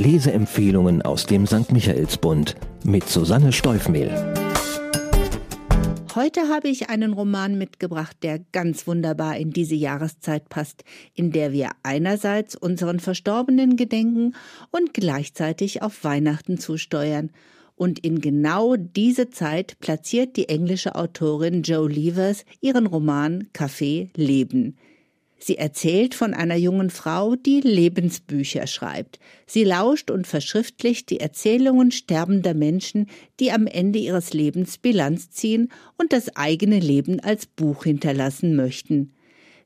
Leseempfehlungen aus dem St. Michaelsbund mit Susanne Steufmehl. Heute habe ich einen Roman mitgebracht, der ganz wunderbar in diese Jahreszeit passt, in der wir einerseits unseren Verstorbenen gedenken und gleichzeitig auf Weihnachten zusteuern. Und in genau diese Zeit platziert die englische Autorin Joe Levers ihren Roman Café Leben. Sie erzählt von einer jungen Frau, die Lebensbücher schreibt. Sie lauscht und verschriftlicht die Erzählungen sterbender Menschen, die am Ende ihres Lebens Bilanz ziehen und das eigene Leben als Buch hinterlassen möchten.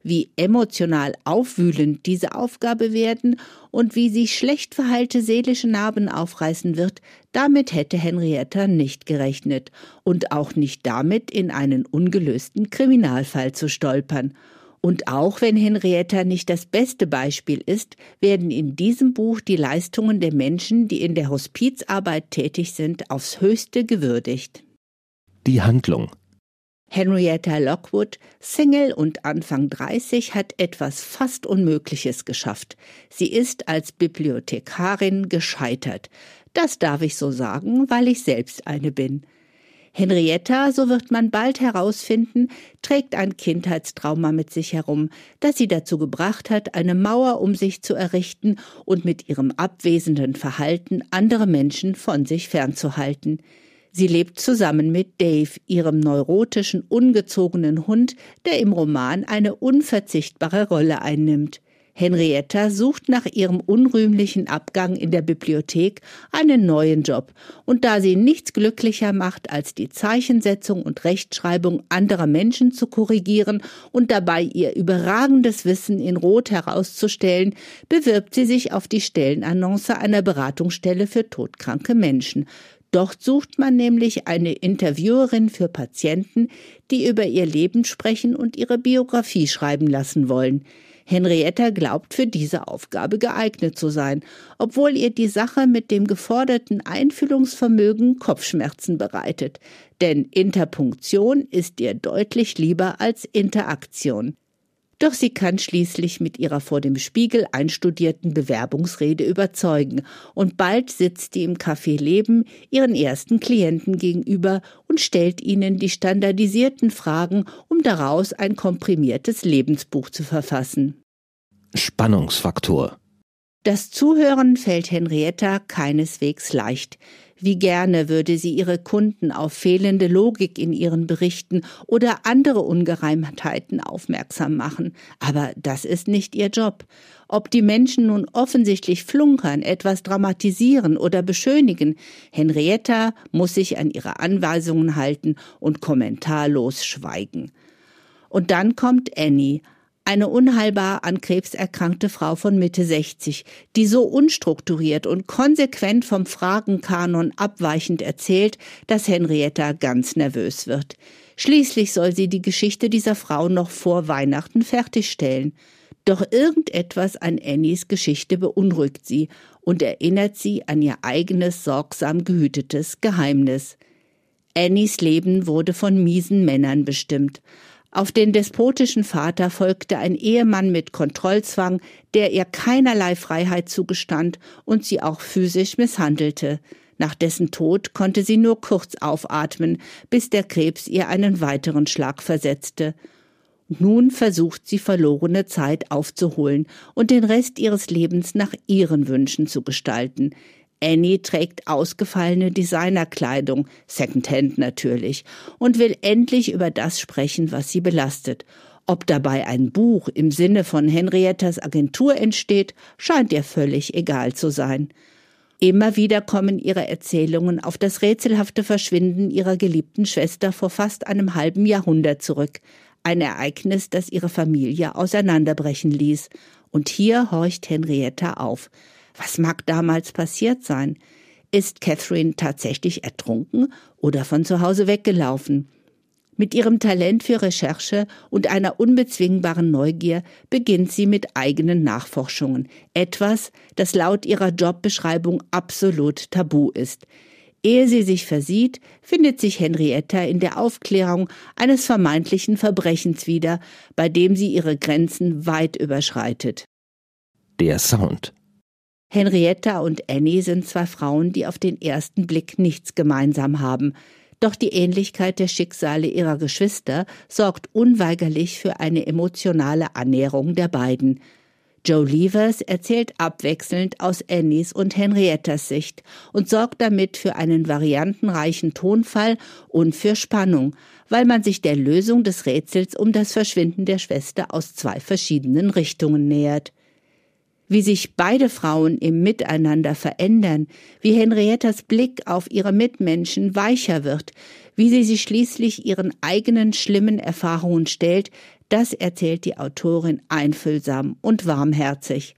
Wie emotional aufwühlend diese Aufgabe werden und wie sie schlecht verheilte seelische Narben aufreißen wird, damit hätte Henrietta nicht gerechnet und auch nicht damit, in einen ungelösten Kriminalfall zu stolpern. Und auch wenn Henrietta nicht das beste Beispiel ist, werden in diesem Buch die Leistungen der Menschen, die in der Hospizarbeit tätig sind, aufs höchste gewürdigt. Die Handlung Henrietta Lockwood, Single und Anfang 30, hat etwas fast Unmögliches geschafft. Sie ist als Bibliothekarin gescheitert. Das darf ich so sagen, weil ich selbst eine bin. Henrietta, so wird man bald herausfinden, trägt ein Kindheitstrauma mit sich herum, das sie dazu gebracht hat, eine Mauer um sich zu errichten und mit ihrem abwesenden Verhalten andere Menschen von sich fernzuhalten. Sie lebt zusammen mit Dave, ihrem neurotischen, ungezogenen Hund, der im Roman eine unverzichtbare Rolle einnimmt. Henrietta sucht nach ihrem unrühmlichen Abgang in der Bibliothek einen neuen Job, und da sie nichts glücklicher macht, als die Zeichensetzung und Rechtschreibung anderer Menschen zu korrigieren und dabei ihr überragendes Wissen in Rot herauszustellen, bewirbt sie sich auf die Stellenannonce einer Beratungsstelle für todkranke Menschen. Dort sucht man nämlich eine Interviewerin für Patienten, die über ihr Leben sprechen und ihre Biografie schreiben lassen wollen. Henrietta glaubt für diese Aufgabe geeignet zu sein, obwohl ihr die Sache mit dem geforderten Einfühlungsvermögen Kopfschmerzen bereitet. Denn Interpunktion ist ihr deutlich lieber als Interaktion. Doch sie kann schließlich mit ihrer vor dem Spiegel einstudierten Bewerbungsrede überzeugen, und bald sitzt die im Café Leben ihren ersten Klienten gegenüber und stellt ihnen die standardisierten Fragen, um daraus ein komprimiertes Lebensbuch zu verfassen. Spannungsfaktor das Zuhören fällt Henrietta keineswegs leicht. Wie gerne würde sie ihre Kunden auf fehlende Logik in ihren Berichten oder andere Ungereimtheiten aufmerksam machen. Aber das ist nicht ihr Job. Ob die Menschen nun offensichtlich flunkern, etwas dramatisieren oder beschönigen, Henrietta muss sich an ihre Anweisungen halten und kommentarlos schweigen. Und dann kommt Annie, eine unheilbar an Krebs erkrankte Frau von Mitte 60, die so unstrukturiert und konsequent vom Fragenkanon abweichend erzählt, dass Henrietta ganz nervös wird. Schließlich soll sie die Geschichte dieser Frau noch vor Weihnachten fertigstellen. Doch irgendetwas an Annies Geschichte beunruhigt sie und erinnert sie an ihr eigenes sorgsam gehütetes Geheimnis. Annies Leben wurde von miesen Männern bestimmt. Auf den despotischen Vater folgte ein Ehemann mit Kontrollzwang, der ihr keinerlei Freiheit zugestand und sie auch physisch misshandelte. Nach dessen Tod konnte sie nur kurz aufatmen, bis der Krebs ihr einen weiteren Schlag versetzte. Nun versucht sie verlorene Zeit aufzuholen und den Rest ihres Lebens nach ihren Wünschen zu gestalten. Annie trägt ausgefallene Designerkleidung, Secondhand natürlich, und will endlich über das sprechen, was sie belastet. Ob dabei ein Buch im Sinne von Henriettas Agentur entsteht, scheint ihr völlig egal zu sein. Immer wieder kommen ihre Erzählungen auf das rätselhafte Verschwinden ihrer geliebten Schwester vor fast einem halben Jahrhundert zurück. Ein Ereignis, das ihre Familie auseinanderbrechen ließ. Und hier horcht Henrietta auf. Was mag damals passiert sein? Ist Catherine tatsächlich ertrunken oder von zu Hause weggelaufen? Mit ihrem Talent für Recherche und einer unbezwingbaren Neugier beginnt sie mit eigenen Nachforschungen. Etwas, das laut ihrer Jobbeschreibung absolut tabu ist. Ehe sie sich versieht, findet sich Henrietta in der Aufklärung eines vermeintlichen Verbrechens wieder, bei dem sie ihre Grenzen weit überschreitet. Der Sound Henrietta und Annie sind zwei Frauen, die auf den ersten Blick nichts gemeinsam haben. Doch die Ähnlichkeit der Schicksale ihrer Geschwister sorgt unweigerlich für eine emotionale Annäherung der beiden. Joe Levers erzählt abwechselnd aus Annies und Henriettas Sicht und sorgt damit für einen variantenreichen Tonfall und für Spannung, weil man sich der Lösung des Rätsels um das Verschwinden der Schwester aus zwei verschiedenen Richtungen nähert. Wie sich beide Frauen im Miteinander verändern, wie Henriettas Blick auf ihre Mitmenschen weicher wird, wie sie sich schließlich ihren eigenen schlimmen Erfahrungen stellt, das erzählt die Autorin einfühlsam und warmherzig.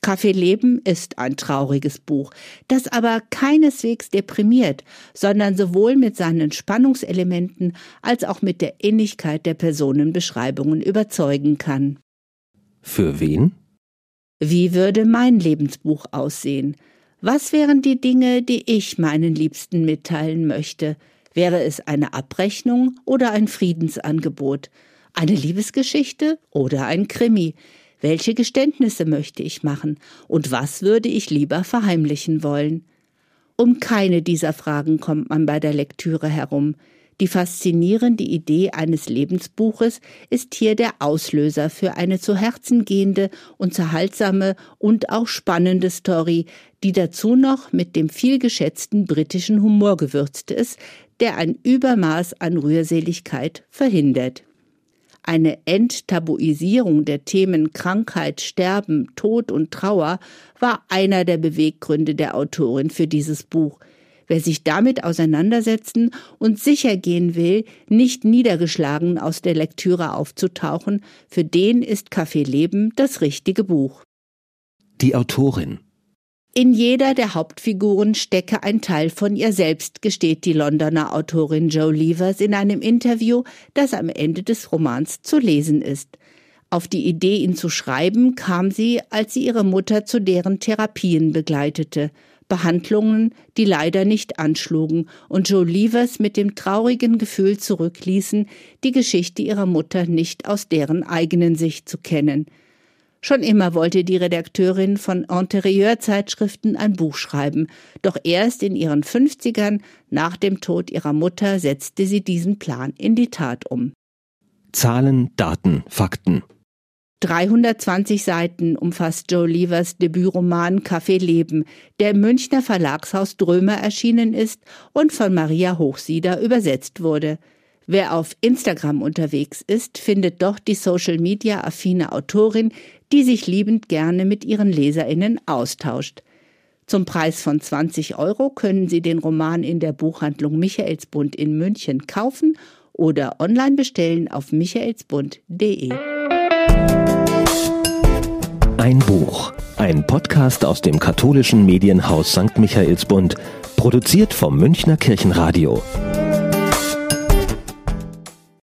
Kaffee Leben ist ein trauriges Buch, das aber keineswegs deprimiert, sondern sowohl mit seinen Spannungselementen als auch mit der Innigkeit der Personenbeschreibungen überzeugen kann. Für wen? Wie würde mein Lebensbuch aussehen? Was wären die Dinge, die ich meinen Liebsten mitteilen möchte? Wäre es eine Abrechnung oder ein Friedensangebot? Eine Liebesgeschichte oder ein Krimi? Welche Geständnisse möchte ich machen? Und was würde ich lieber verheimlichen wollen? Um keine dieser Fragen kommt man bei der Lektüre herum. Die faszinierende Idee eines Lebensbuches ist hier der Auslöser für eine zu Herzen gehende, unterhaltsame und auch spannende Story, die dazu noch mit dem vielgeschätzten britischen Humor gewürzt ist, der ein Übermaß an Rührseligkeit verhindert. Eine Enttabuisierung der Themen Krankheit, Sterben, Tod und Trauer war einer der Beweggründe der Autorin für dieses Buch. Wer sich damit auseinandersetzen und sicher gehen will, nicht niedergeschlagen aus der Lektüre aufzutauchen, für den ist Kaffee Leben das richtige Buch. Die Autorin in jeder der Hauptfiguren stecke ein Teil von ihr selbst, gesteht die Londoner Autorin Joe Levers in einem Interview, das am Ende des Romans zu lesen ist. Auf die Idee, ihn zu schreiben, kam sie, als sie ihre Mutter zu deren Therapien begleitete. Behandlungen, die leider nicht anschlugen und Joe Levers mit dem traurigen Gefühl zurückließen, die Geschichte ihrer Mutter nicht aus deren eigenen Sicht zu kennen. Schon immer wollte die Redakteurin von Interieurzeitschriften ein Buch schreiben, doch erst in ihren 50ern, nach dem Tod ihrer Mutter, setzte sie diesen Plan in die Tat um. Zahlen, Daten, Fakten. 320 Seiten umfasst Joe Levers Debütroman Café Leben, der im Münchner Verlagshaus Drömer erschienen ist und von Maria Hochsieder übersetzt wurde. Wer auf Instagram unterwegs ist, findet doch die Social-Media-affine Autorin, die sich liebend gerne mit ihren LeserInnen austauscht. Zum Preis von 20 Euro können Sie den Roman in der Buchhandlung Michaelsbund in München kaufen oder online bestellen auf michaelsbund.de. Ein Buch, ein Podcast aus dem katholischen Medienhaus St. Michaelsbund, produziert vom Münchner Kirchenradio.